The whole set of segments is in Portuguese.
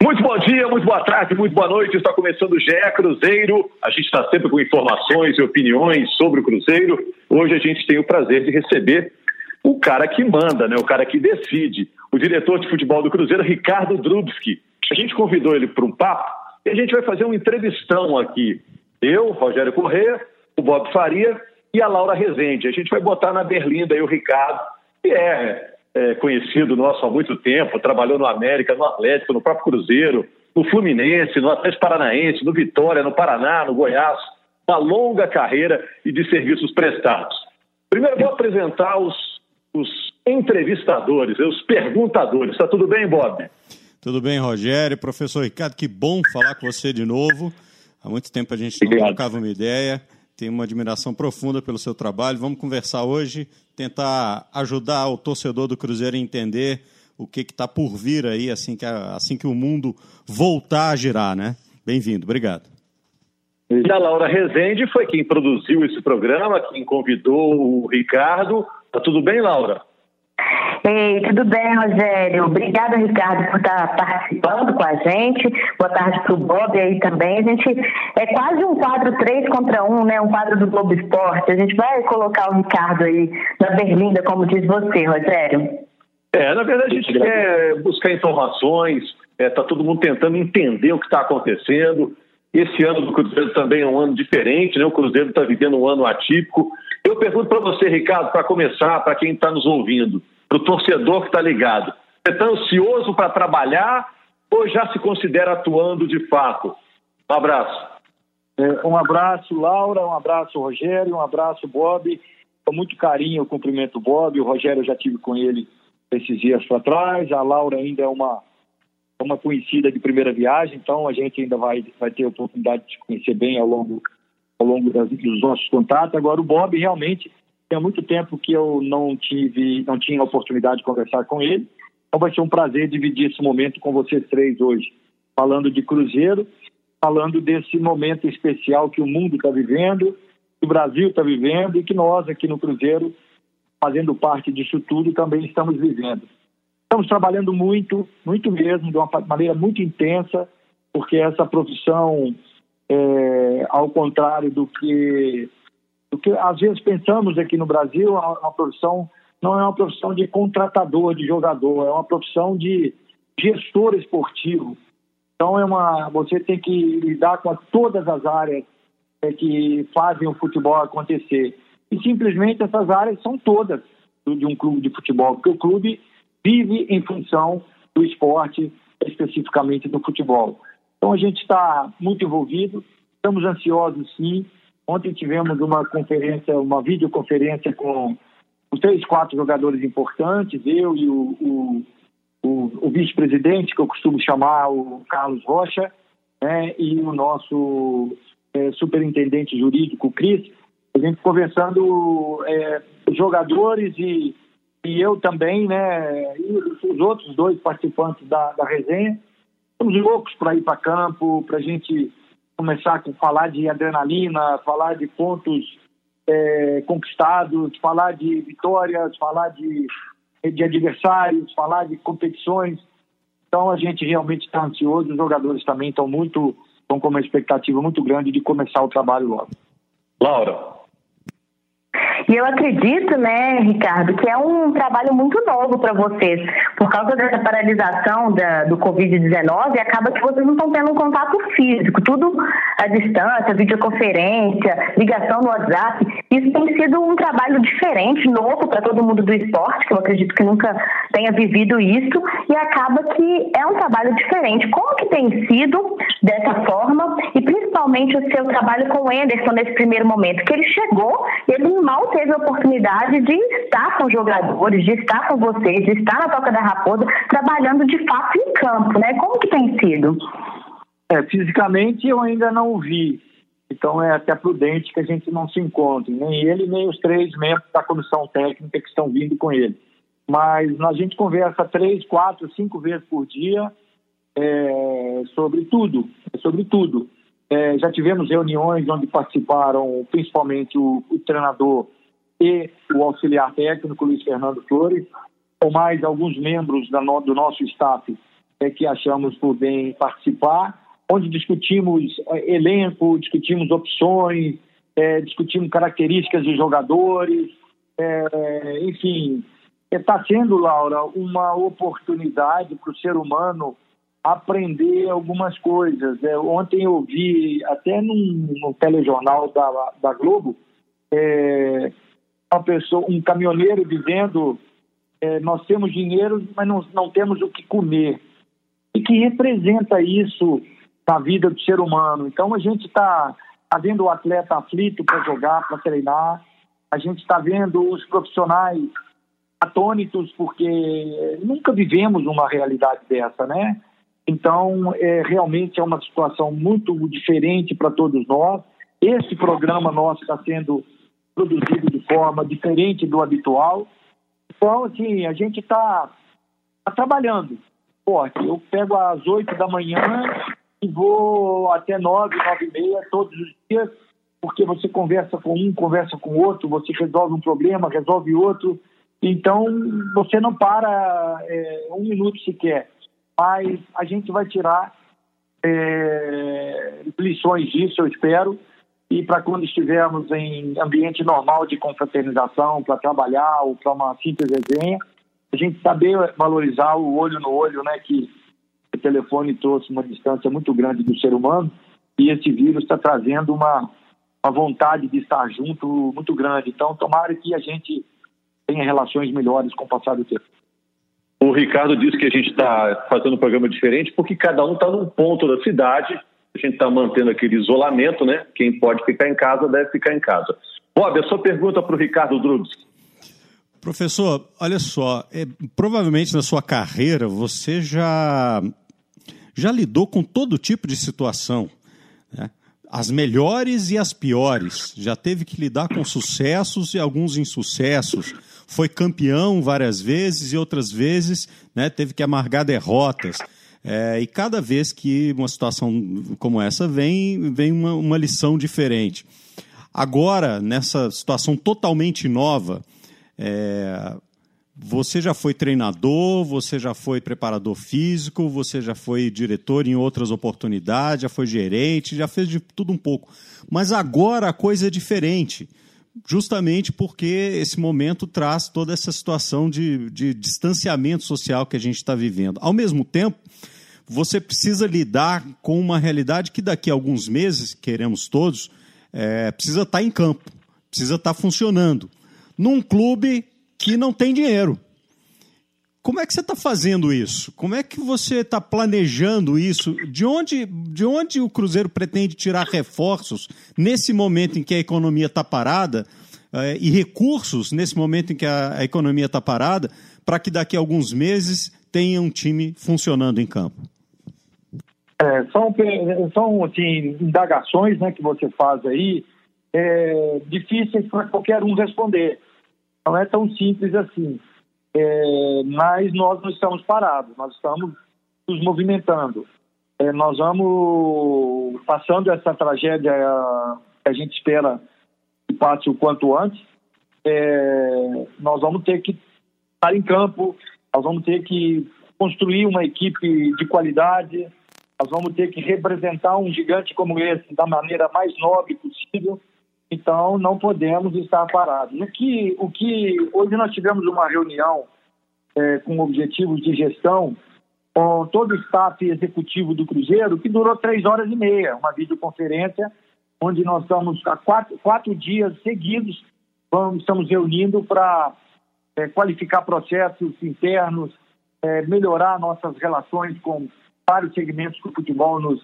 Muito bom dia, muito boa tarde, muito boa noite. Está começando o GE Cruzeiro. A gente está sempre com informações e opiniões sobre o Cruzeiro. Hoje a gente tem o prazer de receber o cara que manda, né? o cara que decide, o diretor de futebol do Cruzeiro, Ricardo Drubski. A gente convidou ele para um papo e a gente vai fazer um entrevistão aqui. Eu, Rogério Corrêa, o Bob Faria e a Laura Rezende. A gente vai botar na berlinda aí o Ricardo, que é é, conhecido nosso há muito tempo, trabalhou no América, no Atlético, no próprio Cruzeiro, no Fluminense, no Atlético Paranaense, no Vitória, no Paraná, no Goiás. Uma longa carreira e de serviços prestados. Primeiro vou apresentar os, os entrevistadores, os perguntadores. Está tudo bem, Bob? Tudo bem, Rogério. Professor Ricardo, que bom falar com você de novo. Há muito tempo a gente não trocava uma ideia tenho uma admiração profunda pelo seu trabalho. Vamos conversar hoje, tentar ajudar o torcedor do Cruzeiro a entender o que está por vir aí assim que, assim que o mundo voltar a girar, né? Bem-vindo, obrigado. E a Laura Rezende foi quem produziu esse programa, quem convidou o Ricardo. Tá tudo bem, Laura? Ei, tudo bem, Rogério? Obrigada, Ricardo, por estar participando com a gente. Boa tarde para o Bob aí também. A gente é quase um quadro 3 contra 1, né? Um quadro do Globo Esporte. A gente vai colocar o Ricardo aí na berlinda, como diz você, Rogério. É, na verdade a gente quer buscar informações, está é, tá todo mundo tentando entender o que está acontecendo. Esse ano do Cruzeiro também é um ano diferente, né? O Cruzeiro está vivendo um ano atípico. Eu pergunto para você, Ricardo, para começar, para quem está nos ouvindo, para o torcedor que está ligado, você está ansioso para trabalhar ou já se considera atuando de fato? Um abraço. É, um abraço, Laura, um abraço, Rogério, um abraço, Bob. Com muito carinho eu cumprimento o Bob, o Rogério eu já tive com ele esses dias para trás, a Laura ainda é uma, uma conhecida de primeira viagem, então a gente ainda vai, vai ter a oportunidade de conhecer bem ao longo, ao longo das, dos nossos contatos. Agora, o Bob realmente tem muito tempo que eu não tive, não tinha oportunidade de conversar com ele. Então vai ser um prazer dividir esse momento com vocês três hoje, falando de Cruzeiro, falando desse momento especial que o mundo está vivendo, que o Brasil está vivendo e que nós aqui no Cruzeiro, fazendo parte disso tudo, também estamos vivendo. Estamos trabalhando muito, muito mesmo, de uma maneira muito intensa, porque essa profissão, é, ao contrário do que o que às vezes pensamos aqui no Brasil, é uma profissão não é uma profissão de contratador de jogador, é uma profissão de gestor esportivo. Então é uma, você tem que lidar com todas as áreas é, que fazem o futebol acontecer. E simplesmente essas áreas são todas de um clube de futebol, porque o clube vive em função do esporte, especificamente do futebol. Então a gente está muito envolvido, estamos ansiosos sim, Ontem tivemos uma conferência, uma videoconferência com os três, quatro jogadores importantes, eu e o, o, o, o vice-presidente, que eu costumo chamar o Carlos Rocha, né, e o nosso é, superintendente jurídico, Cris, a gente conversando é, jogadores e, e eu também, né, e os outros dois participantes da, da resenha, estamos loucos para ir para campo, para a gente começar a falar de adrenalina, falar de pontos é, conquistados, falar de vitórias, falar de, de adversários, falar de competições. Então a gente realmente está ansioso, os jogadores também estão muito, estão com uma expectativa muito grande de começar o trabalho logo. Laura, e eu acredito, né, Ricardo, que é um trabalho muito novo para vocês. Por causa dessa paralisação da, do Covid-19, acaba que vocês não estão tendo um contato físico, tudo à distância, videoconferência, ligação no WhatsApp. Isso tem sido um trabalho diferente, novo para todo mundo do esporte, que eu acredito que nunca tenha vivido isso, e acaba que é um trabalho diferente. Como que tem sido dessa forma, e principalmente o seu trabalho com o Anderson nesse primeiro momento, que ele chegou, ele mal teve a oportunidade de estar com jogadores, de estar com vocês, de estar na Toca da Raposa, trabalhando de fato em campo, né? Como que tem sido? É, fisicamente eu ainda não vi, então é até prudente que a gente não se encontre, nem ele, nem os três membros da comissão técnica que estão vindo com ele. Mas a gente conversa três, quatro, cinco vezes por dia é, sobre tudo, sobre tudo. É, já tivemos reuniões onde participaram principalmente o, o treinador e o auxiliar técnico Luiz Fernando Flores, com mais alguns membros da no, do nosso staff é, que achamos por bem participar, onde discutimos é, elenco, discutimos opções, é, discutimos características de jogadores, é, enfim, está sendo, Laura, uma oportunidade para o ser humano aprender algumas coisas. É, ontem eu vi, até num, no telejornal da, da Globo, é, uma pessoa, um caminhoneiro dizendo é, nós temos dinheiro, mas não, não temos o que comer. E que representa isso na vida do ser humano. Então a gente está tá vendo o atleta aflito para jogar, para treinar, a gente está vendo os profissionais atônitos porque nunca vivemos uma realidade dessa, né? Então, é, realmente é uma situação muito diferente para todos nós. Esse programa nosso está sendo produzido de forma diferente do habitual. Então, assim, a gente está tá trabalhando forte. Eu pego às oito da manhã e vou até nove, nove e meia todos os dias, porque você conversa com um, conversa com outro, você resolve um problema, resolve outro. Então, você não para é, um minuto sequer. Mas a gente vai tirar é, lições disso, eu espero e para quando estivermos em ambiente normal de confraternização, para trabalhar ou para uma simples resenha, a gente saber valorizar o olho no olho, né, que o telefone trouxe uma distância muito grande do ser humano e esse vírus está trazendo uma, uma vontade de estar junto muito grande. Então, tomara que a gente tenha relações melhores com o passar do tempo. O Ricardo disse que a gente está fazendo um programa diferente porque cada um está num ponto da cidade a gente está mantendo aquele isolamento, né? Quem pode ficar em casa deve ficar em casa. Bob, a sua pergunta para o Ricardo Drubs. Professor, olha só, é, provavelmente na sua carreira você já, já lidou com todo tipo de situação, né? as melhores e as piores. Já teve que lidar com sucessos e alguns insucessos. Foi campeão várias vezes e outras vezes né, teve que amargar derrotas. É, e cada vez que uma situação como essa vem, vem uma, uma lição diferente. Agora, nessa situação totalmente nova, é, você já foi treinador, você já foi preparador físico, você já foi diretor em outras oportunidades, já foi gerente, já fez de tudo um pouco. Mas agora a coisa é diferente, justamente porque esse momento traz toda essa situação de, de distanciamento social que a gente está vivendo. Ao mesmo tempo, você precisa lidar com uma realidade que daqui a alguns meses, queremos todos, é, precisa estar tá em campo, precisa estar tá funcionando. Num clube que não tem dinheiro. Como é que você está fazendo isso? Como é que você está planejando isso? De onde, de onde o Cruzeiro pretende tirar reforços nesse momento em que a economia está parada é, e recursos nesse momento em que a, a economia está parada para que daqui a alguns meses tenha um time funcionando em campo? É, são, são assim, indagações né, que você faz aí, é, difíceis para qualquer um responder. Não é tão simples assim. É, mas nós não estamos parados, nós estamos nos movimentando. É, nós vamos passando essa tragédia que a gente espera que passe o quanto antes. É, nós vamos ter que estar em campo, nós vamos ter que construir uma equipe de qualidade, nós vamos ter que representar um gigante como esse da maneira mais nobre possível. Então, não podemos estar parados. O que, o que hoje nós tivemos uma reunião é, com objetivos de gestão com todo o staff executivo do Cruzeiro, que durou três horas e meia, uma videoconferência, onde nós estamos há quatro, quatro dias seguidos, vamos, estamos reunindo para é, qualificar processos internos, é, melhorar nossas relações com vários segmentos que o futebol nos,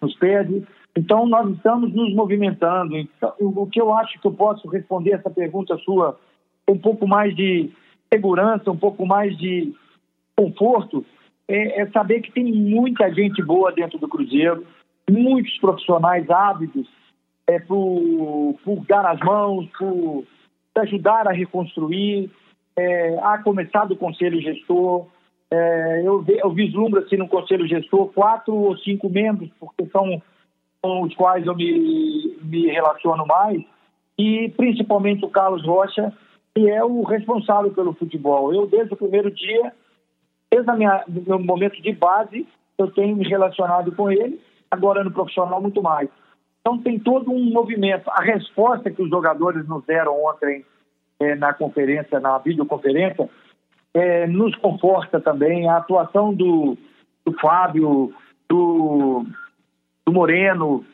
nos pede. Então, nós estamos nos movimentando. Então, o que eu acho que eu posso responder essa pergunta sua com um pouco mais de segurança, um pouco mais de conforto, é, é saber que tem muita gente boa dentro do Cruzeiro, muitos profissionais ávidos é, por, por dar as mãos, por ajudar a reconstruir, é, a começar do conselho gestor, é, eu, eu vislumbro assim no conselho gestor quatro ou cinco membros, porque são com os quais eu me, me relaciono mais, e principalmente o Carlos Rocha, que é o responsável pelo futebol. Eu, desde o primeiro dia, desde do meu momento de base, eu tenho me relacionado com ele, agora no profissional muito mais. Então tem todo um movimento. A resposta que os jogadores nos deram ontem é, na conferência, na videoconferência, é, nos conforta também. A atuação do, do Fábio, do, do Moreno,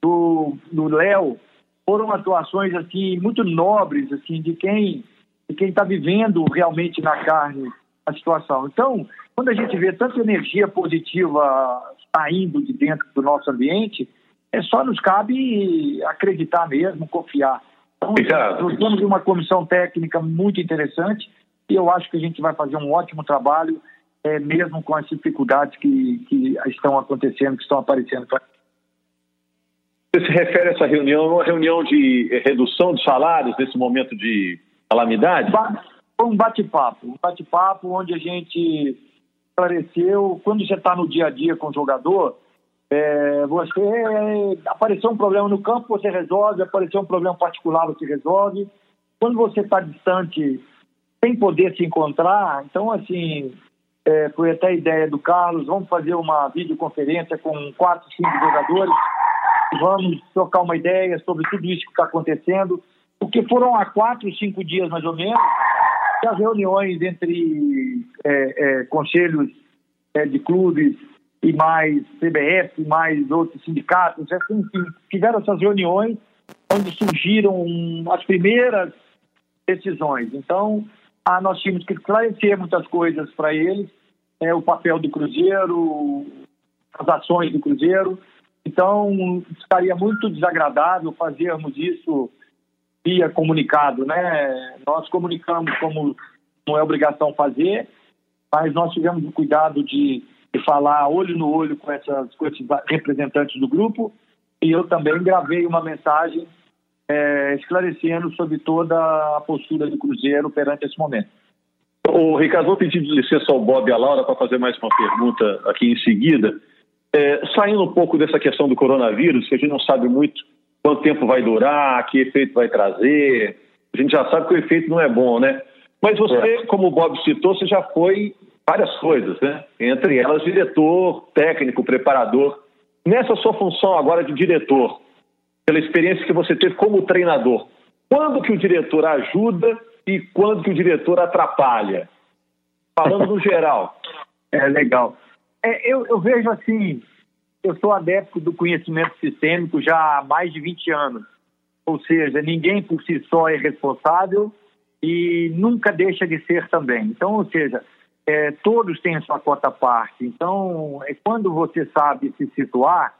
do Léo, foram atuações assim muito nobres assim de quem de quem está vivendo realmente na carne a situação. Então, quando a gente vê tanta energia positiva saindo de dentro do nosso ambiente, é só nos cabe acreditar mesmo, confiar. Então, nós temos uma comissão técnica muito interessante e eu acho que a gente vai fazer um ótimo trabalho, é, mesmo com as dificuldades que, que estão acontecendo, que estão aparecendo. Você se refere a essa reunião, uma reunião de redução de salários nesse momento de calamidade? Foi um bate-papo, um bate-papo onde a gente esclareceu, quando você está no dia a dia com o jogador, é, você apareceu um problema no campo, você resolve, apareceu um problema particular, você resolve. Quando você está distante, sem poder se encontrar, então assim, é, foi até a ideia do Carlos, vamos fazer uma videoconferência com quatro, cinco jogadores, vamos trocar uma ideia sobre tudo isso que está acontecendo, porque foram há quatro, cinco dias mais ou menos, as reuniões entre é, é, conselhos é, de clubes e mais CBF, mais outros sindicatos, assim, enfim, tiveram essas reuniões onde surgiram as primeiras decisões. Então, ah, nós tínhamos que esclarecer muitas coisas para eles, é, o papel do Cruzeiro, as ações do Cruzeiro. Então, estaria muito desagradável fazermos isso via comunicado, né? Nós comunicamos como não é obrigação fazer, mas nós tivemos o cuidado de, de falar olho no olho com, essas, com esses representantes do grupo e eu também gravei uma mensagem é, esclarecendo sobre toda a postura do Cruzeiro perante esse momento. O Ricardo, vou pedir licença ao Bob e à Laura para fazer mais uma pergunta aqui em seguida. É, saindo um pouco dessa questão do coronavírus, que a gente não sabe muito quanto tempo vai durar, que efeito vai trazer. A gente já sabe que o efeito não é bom, né? Mas você, é. como o Bob citou, você já foi várias coisas, né? Entre elas, diretor, técnico, preparador. Nessa sua função agora de diretor, pela experiência que você teve como treinador, quando que o diretor ajuda e quando que o diretor atrapalha? Falando no geral. É legal. É, eu, eu vejo assim, eu sou adepto do conhecimento sistêmico já há mais de 20 anos. Ou seja, ninguém por si só é responsável e nunca deixa de ser também. Então, ou seja, é, todos têm sua cota parte. Então, é, quando você sabe se situar,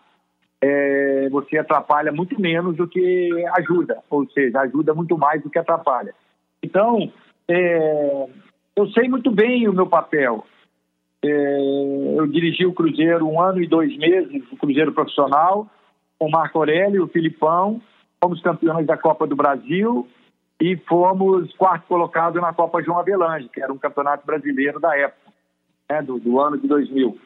é, você atrapalha muito menos do que ajuda, ou seja, ajuda muito mais do que atrapalha. Então, é, eu sei muito bem o meu papel. É, eu dirigi o Cruzeiro um ano e dois meses, o Cruzeiro profissional, com o Marco Aurélio e o Filipão. Fomos campeões da Copa do Brasil e fomos quarto colocado na Copa João Avelange, que era um campeonato brasileiro da época, né, do, do, ano de 2000.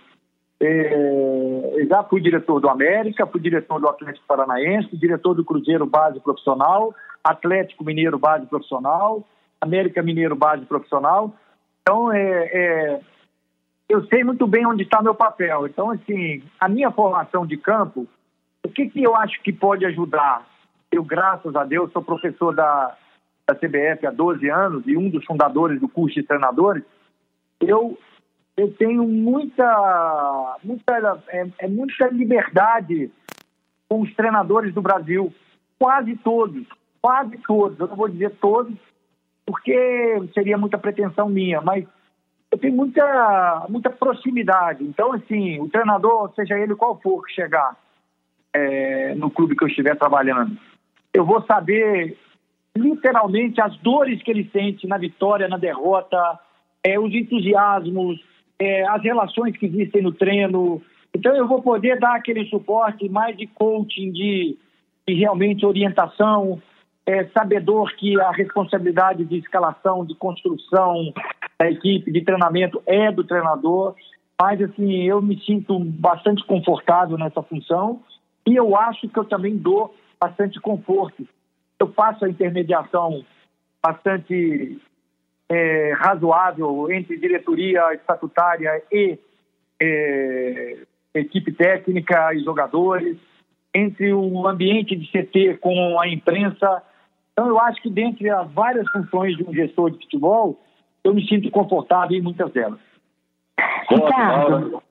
É, já fui diretor do América, fui diretor do Atlético Paranaense, diretor do Cruzeiro Base Profissional, Atlético Mineiro Base Profissional, América Mineiro Base Profissional. Então, é, é eu sei muito bem onde está meu papel. Então, assim, a minha formação de campo, o que, que eu acho que pode ajudar? Eu, graças a Deus, sou professor da, da CBF há 12 anos e um dos fundadores do curso de treinadores. Eu, eu tenho muita, muita, é, é muita liberdade com os treinadores do Brasil. Quase todos, quase todos. Eu não vou dizer todos, porque seria muita pretensão minha, mas eu tenho muita, muita proximidade. Então, assim, o treinador, seja ele qual for que chegar é, no clube que eu estiver trabalhando, eu vou saber literalmente as dores que ele sente na vitória, na derrota, é, os entusiasmos, é, as relações que existem no treino. Então, eu vou poder dar aquele suporte mais de coaching, de, de realmente orientação, é, sabedor que a responsabilidade de escalação, de construção da equipe, de treinamento é do treinador, mas assim, eu me sinto bastante confortável nessa função e eu acho que eu também dou bastante conforto. Eu faço a intermediação bastante é, razoável entre diretoria estatutária e é, equipe técnica e jogadores, entre o ambiente de CT com a imprensa. Então, eu acho que dentre as várias funções de um gestor de futebol, eu me sinto confortável em muitas delas. Ricardo.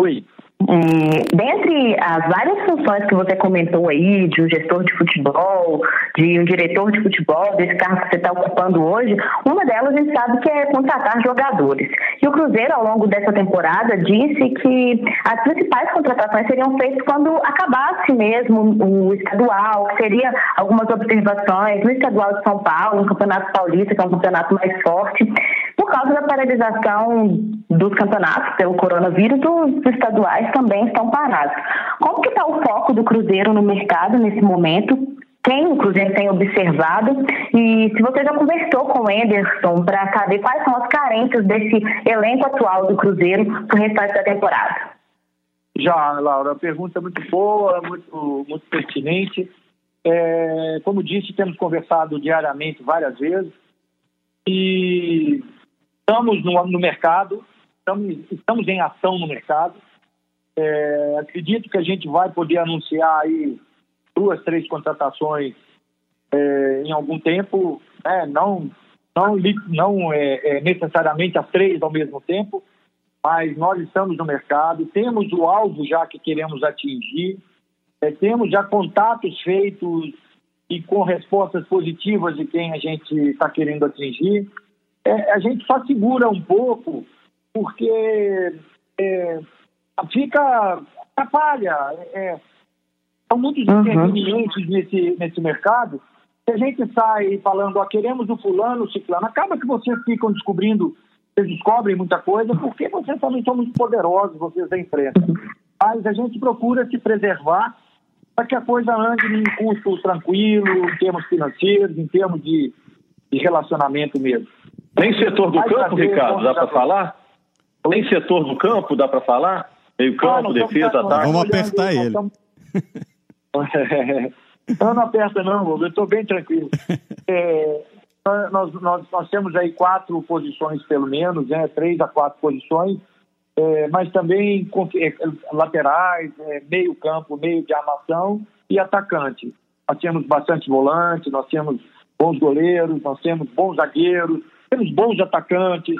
Oi. É, dentre as várias funções que você comentou aí, de um gestor de futebol, de um diretor de futebol, desse cargo que você está ocupando hoje, uma delas a gente sabe que é contratar jogadores. E o Cruzeiro, ao longo dessa temporada, disse que as principais contratações seriam feitas quando acabasse mesmo o estadual, que seria algumas observações no estadual de São Paulo, no Campeonato Paulista, que é um campeonato mais forte. Por causa da paralisação dos campeonatos pelo coronavírus, os estaduais também estão parados. Como que está o foco do Cruzeiro no mercado nesse momento? Quem o Cruzeiro tem observado? E se você já conversou com o Anderson para saber quais são as carências desse elenco atual do Cruzeiro para o restante da temporada? Já, Laura, a pergunta é muito boa, muito, muito pertinente. É, como disse, temos conversado diariamente várias vezes e Estamos no, no mercado, estamos, estamos, em ação no mercado. É, acredito que a gente vai poder anunciar aí duas, três contratações é, em algum tempo, né? não, não, não é, é, necessariamente as três ao mesmo tempo, mas nós estamos no mercado, temos o alvo já que queremos atingir, é, temos já contatos feitos e com respostas positivas de quem a gente está querendo atingir é, a gente só segura um pouco porque fica atrapalha. É, são muitos uhum. intervenientes nesse, nesse mercado. Se a gente sai falando, ó, queremos o fulano, o ciclano, acaba que vocês ficam descobrindo, vocês descobrem muita coisa, porque vocês também são muito poderosos, vocês da imprensa. Mas a gente procura se preservar para que a coisa ande em custo tranquilo, em termos financeiros, em termos de, de relacionamento mesmo. Nem setor do campo, Ricardo, dá para falar? Nem setor do campo dá para falar? Meio campo, defesa, ataque. Vamos apertar ele. não, não aperta não, eu estou bem tranquilo. É, nós, nós, nós, temos aí quatro posições, pelo menos, né, três a quatro posições, é, mas também é, laterais, é, meio campo, meio de armação e atacante. Nós temos bastante volante, nós temos bons goleiros, nós temos bons zagueiros, temos bons atacantes,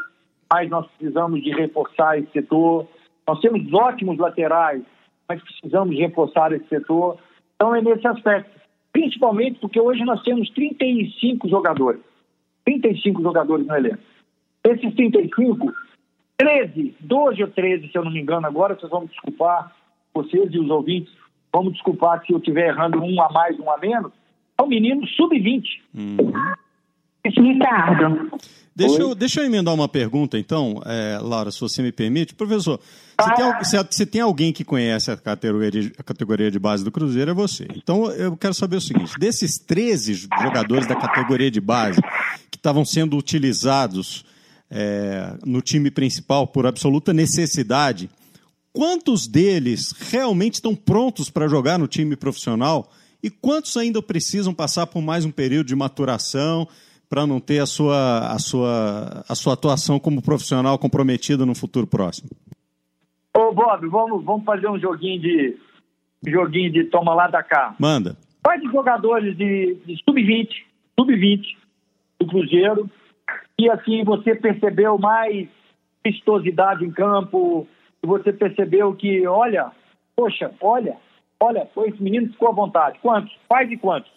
mas nós precisamos de reforçar esse setor. Nós temos ótimos laterais, mas precisamos reforçar esse setor. Então é nesse aspecto. Principalmente porque hoje nós temos 35 jogadores. 35 jogadores no elenco. Esses 35, 13, 12 ou 13, se eu não me engano agora, vocês vão me desculpar, vocês e os ouvintes, vamos desculpar se eu estiver errando um a mais, um a menos, são meninos sub-20. Uhum. Ricardo. Deixa eu, deixa eu emendar uma pergunta, então, é, Laura, se você me permite. Professor, se, tem, se, se, tem, alguém que conhece a categoria, de, a categoria de base do Cruzeiro, é você. Então, eu quero saber o seguinte: desses 13 jogadores da categoria de base que estavam sendo utilizados é, no time principal por absoluta necessidade, quantos deles realmente estão prontos para jogar no time profissional e quantos ainda precisam passar por mais um período de maturação? Para não ter a sua, a, sua, a sua atuação como profissional comprometida no futuro próximo? Ô, Bob, vamos, vamos fazer um joguinho de joguinho de toma lá da cá. Manda. Quais jogadores de, de sub-20, sub-20 do Cruzeiro e assim você percebeu mais vistosidade em campo, você percebeu que, olha, poxa, olha, olha, esse menino ficou à vontade. Quantos? Quais e quantos?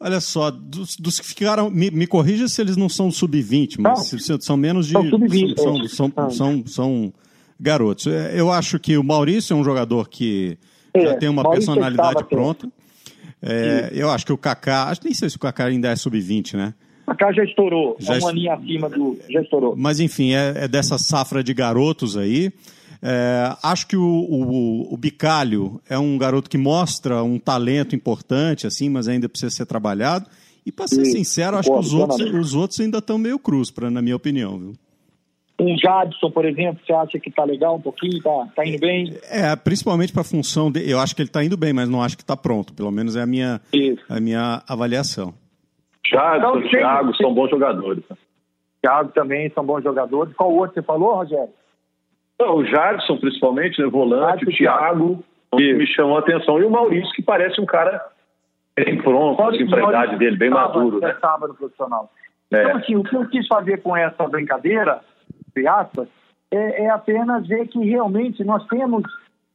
Olha só, dos, dos que ficaram. Me, me, corrija se eles não são sub-20, mas não, são menos de. São sub-20. São, é. são, são, são, são, garotos. É, eu acho que o Maurício é um jogador que é, já tem uma Maurício personalidade pronta. É, eu acho que o Kaká. Acho nem sei se o Kaká ainda é sub-20, né? O Kaká já estourou. Já é uma linha acima do. Já estourou. Mas enfim, é, é dessa safra de garotos aí. É, acho que o, o, o, Bicalho é um garoto que mostra um talento importante, assim, mas ainda precisa ser trabalhado. E para ser Sim, sincero, acho que os outros, os outros ainda estão meio cruz, pra, na minha opinião. Viu? Um Jadson, por exemplo, você acha que está legal um pouquinho, está tá indo bem? É, principalmente para a função de, eu acho que ele está indo bem, mas não acho que está pronto. Pelo menos é a minha, a minha avaliação. Jadson, então, Thiago são bons jogadores. Thiago também são bons jogadores. Qual outro você falou, Rogério? Não, o Jadson, principalmente, né, volante, o Thiago, que me chamou a atenção. E o Maurício, que parece um cara bem pronto, assim, para a idade dele, bem maduro. Né? Estava no profissional. É. Então, assim, o que eu quis fazer com essa brincadeira, de aspas, é, é apenas ver que realmente nós temos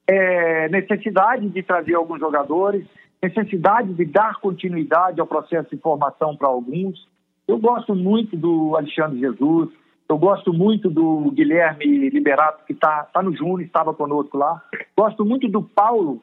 é, necessidade de trazer alguns jogadores, necessidade de dar continuidade ao processo de formação para alguns. Eu gosto muito do Alexandre Jesus, eu gosto muito do Guilherme Liberato, que está tá no Júnior, estava conosco lá. Gosto muito do Paulo,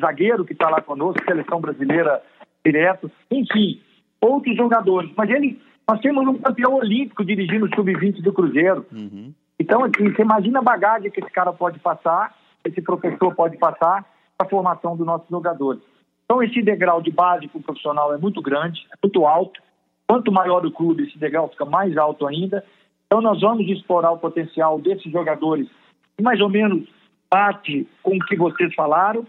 zagueiro, que está lá conosco, seleção brasileira direto. Enfim, outros jogadores. Mas ele, nós temos um campeão olímpico dirigindo o Sub-20 do Cruzeiro. Uhum. Então, assim, você imagina a bagagem que esse cara pode passar, esse professor pode passar para a formação dos nossos jogadores. Então, esse degrau de base para o profissional é muito grande, é muito alto. Quanto maior o clube, esse degrau fica mais alto ainda. Então, nós vamos explorar o potencial desses jogadores, que mais ou menos bate com o que vocês falaram,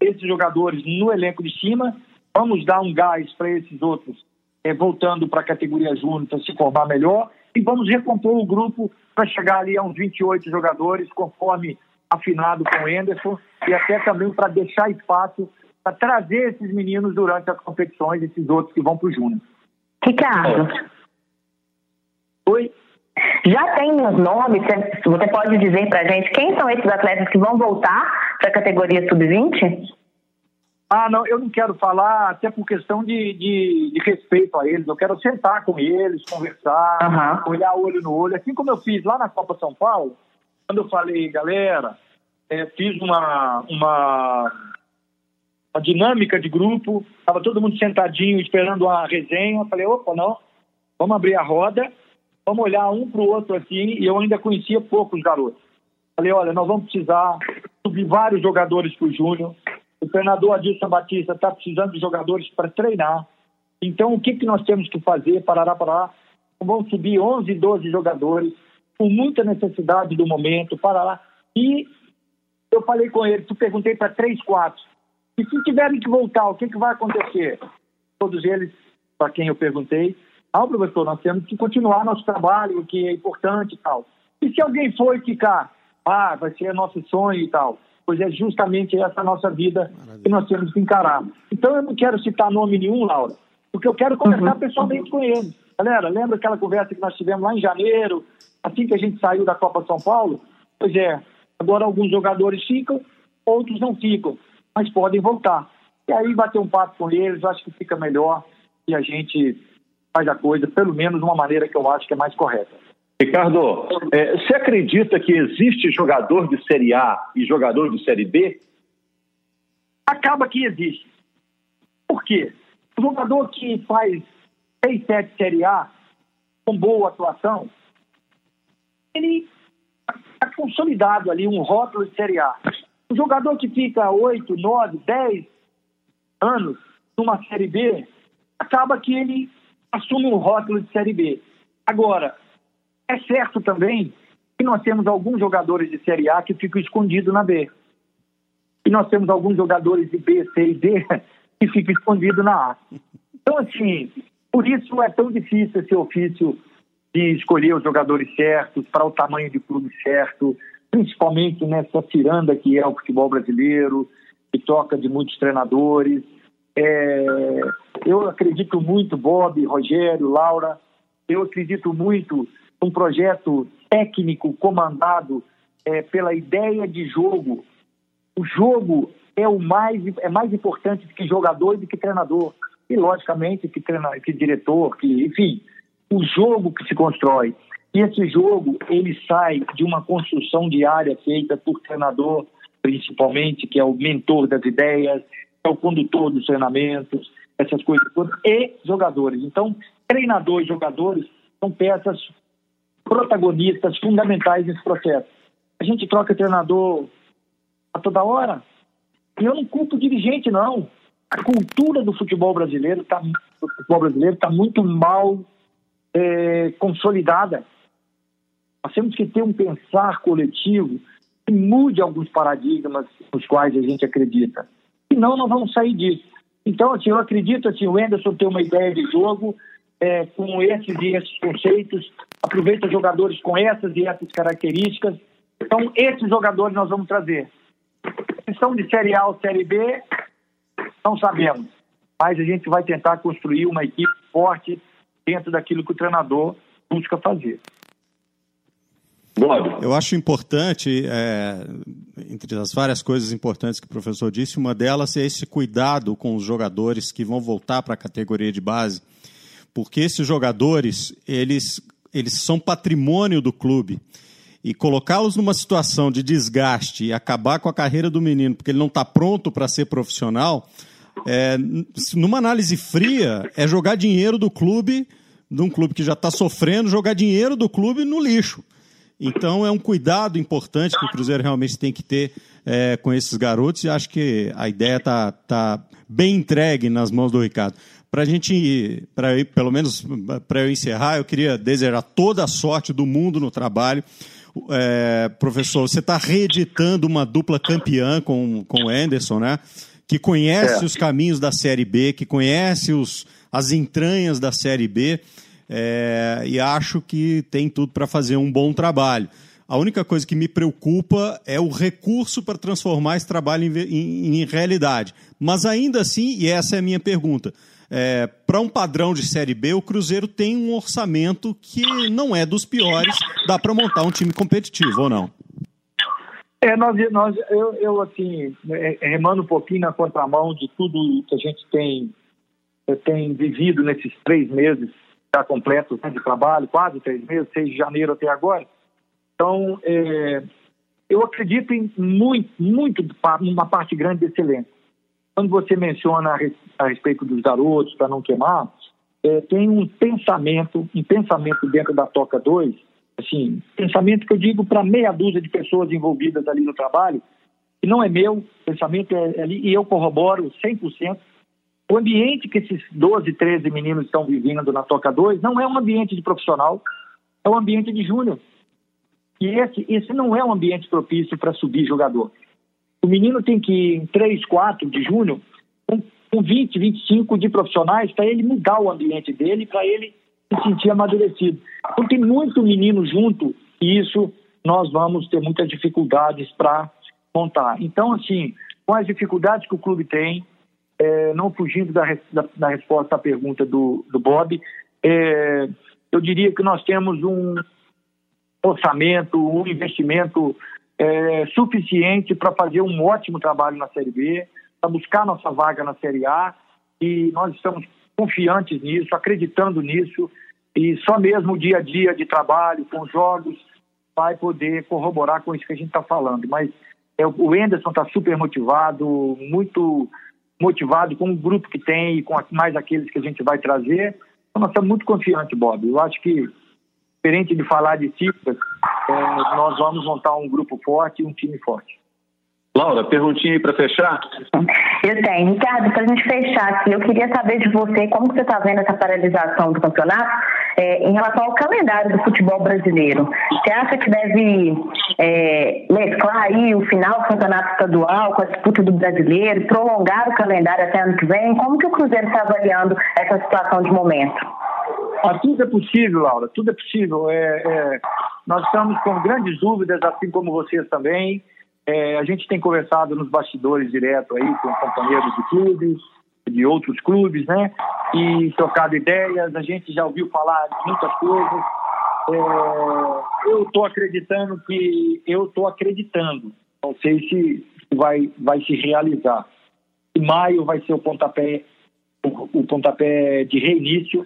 esses jogadores no elenco de cima. Vamos dar um gás para esses outros, é, voltando para a categoria júnior, para se formar melhor. E vamos recompor o grupo para chegar ali a uns 28 jogadores, conforme afinado com o Enderson, e até também para deixar espaço para trazer esses meninos durante as competições, esses outros que vão para o Júnior. Ricardo. Já tem os nomes? Você pode dizer para a gente quem são esses atletas que vão voltar para a categoria sub-20? Ah, não, eu não quero falar, até por questão de, de, de, respeito a eles. Eu quero sentar com eles, conversar, uhum. olhar olho no olho. Assim como eu fiz lá na Copa São Paulo, quando eu falei, galera, é, fiz uma, uma uma dinâmica de grupo, estava todo mundo sentadinho esperando a resenha. Eu falei, opa, não, vamos abrir a roda, vamos olhar um para o outro assim, e eu ainda conhecia poucos garotos. Falei, olha, nós vamos precisar subir vários jogadores para o Júnior. O treinador Adilson Batista está precisando de jogadores para treinar. Então, o que, que nós temos que fazer? Parará, parará. Vão subir 11, 12 jogadores, com muita necessidade do momento, parará. E eu falei com ele, perguntei para três, quatro. E se tiverem que voltar, o que, que vai acontecer? Todos eles, para quem eu perguntei, ah, professor, nós temos que continuar nosso trabalho, que é importante e tal. E se alguém for ficar, ah, vai ser nosso sonho e tal. Pois é justamente essa nossa vida Maravilha. que nós temos que encarar. Então eu não quero citar nome nenhum, Laura, porque eu quero conversar uhum. pessoalmente com eles. Galera, lembra aquela conversa que nós tivemos lá em janeiro, assim que a gente saiu da Copa São Paulo? Pois é, agora alguns jogadores ficam, outros não ficam mas podem voltar. E aí bater um papo com eles, acho que fica melhor e a gente faz a coisa, pelo menos de uma maneira que eu acho que é mais correta. Ricardo, é, você acredita que existe jogador de Série A e jogador de Série B? Acaba que existe. Por quê? O jogador que faz 6, 7 Série A com boa atuação, ele está consolidado ali um rótulo de Série A. O jogador que fica 8, 9, 10 anos numa Série B, acaba que ele assume um rótulo de Série B. Agora, é certo também que nós temos alguns jogadores de Série A que ficam escondidos na B. E nós temos alguns jogadores de B, C e D que ficam escondidos na A. Então, assim, por isso é tão difícil esse ofício de escolher os jogadores certos, para o tamanho de clube certo, principalmente nessa ciranda que é o futebol brasileiro, que toca de muitos treinadores. É, eu acredito muito, Bob, Rogério, Laura, eu acredito muito num projeto técnico comandado é, pela ideia de jogo. O jogo é o mais é mais importante que jogador e do que treinador e logicamente que treina, que diretor, que enfim, o jogo que se constrói. E esse jogo, ele sai de uma construção diária feita por treinador, principalmente, que é o mentor das ideias, é o condutor dos treinamentos, essas coisas todas, e jogadores. Então, treinador e jogadores são peças protagonistas fundamentais nesse processo. A gente troca treinador a toda hora, e eu não culpo dirigente, não. A cultura do futebol brasileiro está futebol brasileiro tá muito mal é, consolidada. Nós temos que ter um pensar coletivo que mude alguns paradigmas nos quais a gente acredita. Senão, nós vamos sair disso. Então, assim, eu acredito assim, o Anderson tem uma ideia de jogo, é, com esses e esses conceitos, aproveita jogadores com essas e essas características. Então, esses jogadores nós vamos trazer. Se são de Série A ou Série B, não sabemos. Mas a gente vai tentar construir uma equipe forte dentro daquilo que o treinador busca fazer. Eu acho importante, é, entre as várias coisas importantes que o professor disse, uma delas é esse cuidado com os jogadores que vão voltar para a categoria de base, porque esses jogadores, eles, eles são patrimônio do clube. E colocá-los numa situação de desgaste e acabar com a carreira do menino porque ele não está pronto para ser profissional, é, numa análise fria, é jogar dinheiro do clube, de um clube que já está sofrendo, jogar dinheiro do clube no lixo. Então é um cuidado importante que o Cruzeiro realmente tem que ter é, com esses garotos e acho que a ideia está tá bem entregue nas mãos do Ricardo. Para a gente, pra, pelo menos para eu encerrar, eu queria desejar toda a sorte do mundo no trabalho. É, professor, você está reeditando uma dupla campeã com, com o Anderson, né? Que conhece é. os caminhos da Série B, que conhece os, as entranhas da Série B é, e acho que tem tudo para fazer um bom trabalho. A única coisa que me preocupa é o recurso para transformar esse trabalho em, em, em, realidade. Mas ainda assim, e essa é a minha pergunta, é, para um padrão de Série B, o Cruzeiro tem um orçamento que não é dos piores, dá para montar um time competitivo, ou não? É, nós, nós, eu, eu assim, é, é, remando um pouquinho na contramão de tudo que a gente tem, tem vivido nesses três meses já completos né, de trabalho, quase três meses, 6 de janeiro até agora. Então, é, eu acredito em muito, muito, uma parte grande desse elenco. Quando você menciona a, a respeito dos garotos, para não queimar, é, tem um pensamento, um pensamento dentro da Toca 2, assim, pensamento que eu digo para meia dúzia de pessoas envolvidas ali no trabalho, que não é meu, pensamento é, é ali, e eu corroboro 100%, o ambiente que esses 12, 13 meninos estão vivendo na Toca 2 não é um ambiente de profissional, é um ambiente de júnior. E esse, esse não é um ambiente propício para subir jogador. O menino tem que ir em 3, 4 de júnior, com, com 20, 25 de profissionais, para ele mudar o ambiente dele, para ele se sentir amadurecido. Então tem muito menino junto e isso nós vamos ter muitas dificuldades para montar. Então, assim, com as dificuldades que o clube tem, é, não fugindo da, da, da, resposta à pergunta do, do Bob, é, eu diria que nós temos um orçamento, um investimento é, suficiente para fazer um ótimo trabalho na Série B, para buscar nossa vaga na Série A, e nós estamos confiantes nisso, acreditando nisso, e só mesmo o dia a dia de trabalho, com jogos, vai poder corroborar com isso que a gente está falando. Mas é, o Enderson está super motivado, muito motivado com o grupo que tem e com mais aqueles que a gente vai trazer. Então, nós estamos muito confiantes, Bob. Eu acho que, diferente de falar de cifras, é, nós vamos montar um grupo forte e um time forte. Laura, perguntinha aí para fechar? Eu tenho. Ricardo, para a gente fechar aqui, eu queria saber de você como você está vendo essa paralisação do campeonato é, em relação ao calendário do futebol brasileiro. Você acha que deve é, mesclar aí o final do campeonato estadual com a disputa do brasileiro, prolongar o calendário até ano que vem? Como que o Cruzeiro está avaliando essa situação de momento? Ah, tudo é possível, Laura, tudo é possível. É, é, nós estamos com grandes dúvidas, assim como vocês também. É, a gente tem conversado nos bastidores direto aí com companheiros de clubes, de outros clubes, né? E trocado ideias. A gente já ouviu falar de muitas coisas. É, eu estou acreditando que eu estou acreditando. Não sei se vai vai se realizar. Em maio vai ser o pontapé o, o pontapé de reinício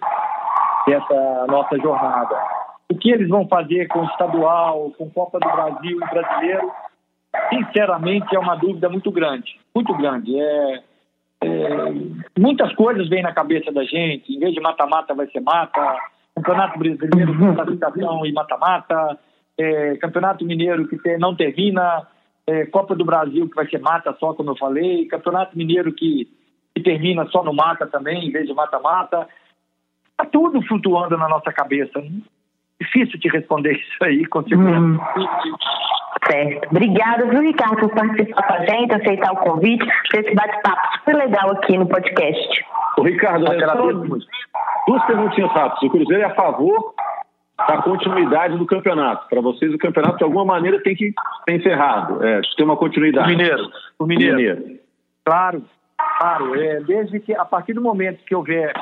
dessa nossa jornada. O que eles vão fazer com o estadual, com Copa do Brasil e brasileiro? Sinceramente, é uma dúvida muito grande, muito grande. É, é, muitas coisas vêm na cabeça da gente. Em vez de mata-mata, vai ser mata. Campeonato Brasileiro com classificação e mata-mata. É, Campeonato Mineiro que tem, não termina. É, Copa do Brasil que vai ser mata só, como eu falei. Campeonato Mineiro que, que termina só no mata também, em vez de mata-mata. Está tudo flutuando na nossa cabeça. Difícil te responder isso aí, com certeza. Hum. Certo. Obrigada, viu, Ricardo, por participar com a gente, aceitar o convite, ter esse bate-papo super legal aqui no podcast. O Ricardo, é só, duas perguntinhas rápidas. O Cruzeiro é a favor da continuidade do campeonato. Para vocês, o campeonato, de alguma maneira, tem que ser encerrado. É, tem uma continuidade. O Mineiro. O Mineiro. Mineiro. Claro, claro. É, desde que, a partir do momento que houver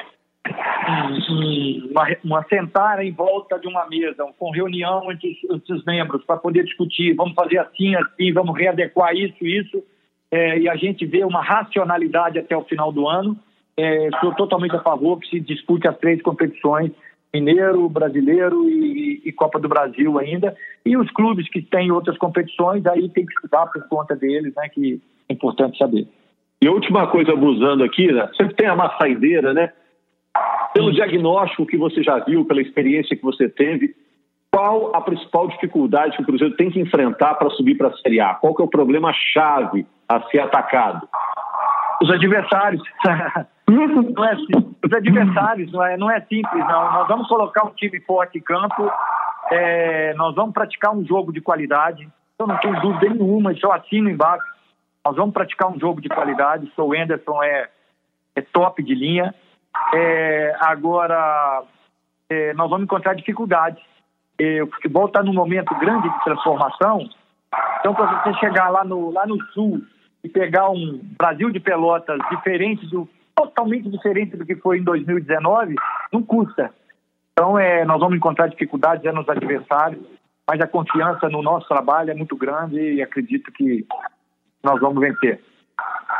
uma, uma sentar em volta de uma mesa, com reunião entre os, entre os membros para poder discutir, vamos fazer assim, assim, vamos readequar isso, isso, é, e a gente vê uma racionalidade até o final do ano. É, sou totalmente a favor que se dispute as três competições, Mineiro, Brasileiro e, e, Copa do Brasil ainda. E os clubes que têm outras competições, aí tem que estudar por conta deles, né, que é importante saber. E a última coisa, abusando aqui, né, sempre tem a maçaideira, né? Pelo diagnóstico que você já viu, pela experiência que você teve, qual a principal dificuldade que o Cruzeiro tem que enfrentar para subir para a Série A? Qual é o problema-chave a ser atacado? Os adversários. não é, os adversários, não é, não é simples, não. Nós vamos colocar um time forte em campo, é, nós vamos praticar um jogo de qualidade. Eu não tenho dúvida nenhuma, só assino embaixo. Nós vamos praticar um jogo de qualidade. O Anderson é, é top de linha. É, agora, é, nós vamos encontrar dificuldades. É, o futebol está num momento grande de transformação. Então, para você chegar lá no, lá no sul e pegar um Brasil de Pelotas diferente do totalmente diferente do que foi em 2019, não custa. Então, é, nós vamos encontrar dificuldades é, nos adversários, mas a confiança no nosso trabalho é muito grande e acredito que nós vamos vencer.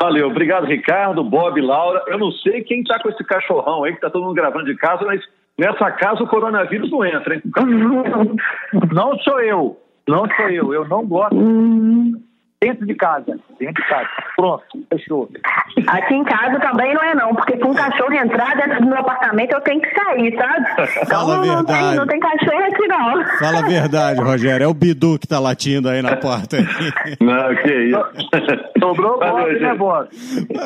Valeu, obrigado Ricardo, Bob, Laura. Eu não sei quem está com esse cachorrão aí que está todo mundo gravando de casa, mas nessa casa o coronavírus não entra, hein? Não sou eu, não sou eu, eu não gosto. Dentro de casa, dentro de casa. Pronto, fechou. Aqui em casa também não é não, porque se um cachorro entrar dentro do meu apartamento eu tenho que sair, sabe? Fala então, a verdade. Não tem, não tem cachorro aqui não. Fala a verdade, Rogério. É o Bidu que tá latindo aí na porta. Não, que isso. Sobrou o Bob, né?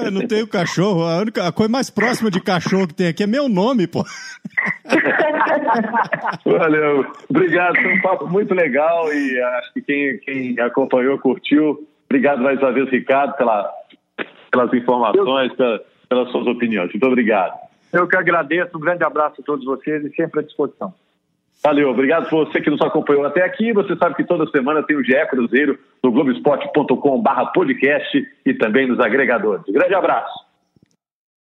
Eu não tenho cachorro. A, única, a coisa mais próxima de cachorro que tem aqui é meu nome, pô. Valeu. Obrigado, foi um papo muito legal e acho que quem, quem acompanhou curtiu. Obrigado mais uma vez, Ricardo, pela, pelas informações, pela, pelas suas opiniões. Muito obrigado. Eu que agradeço. Um grande abraço a todos vocês e sempre à disposição. Valeu, obrigado por você que nos acompanhou até aqui. Você sabe que toda semana tem o GE Cruzeiro no Globoesporte.com/podcast e também nos agregadores. Um grande abraço.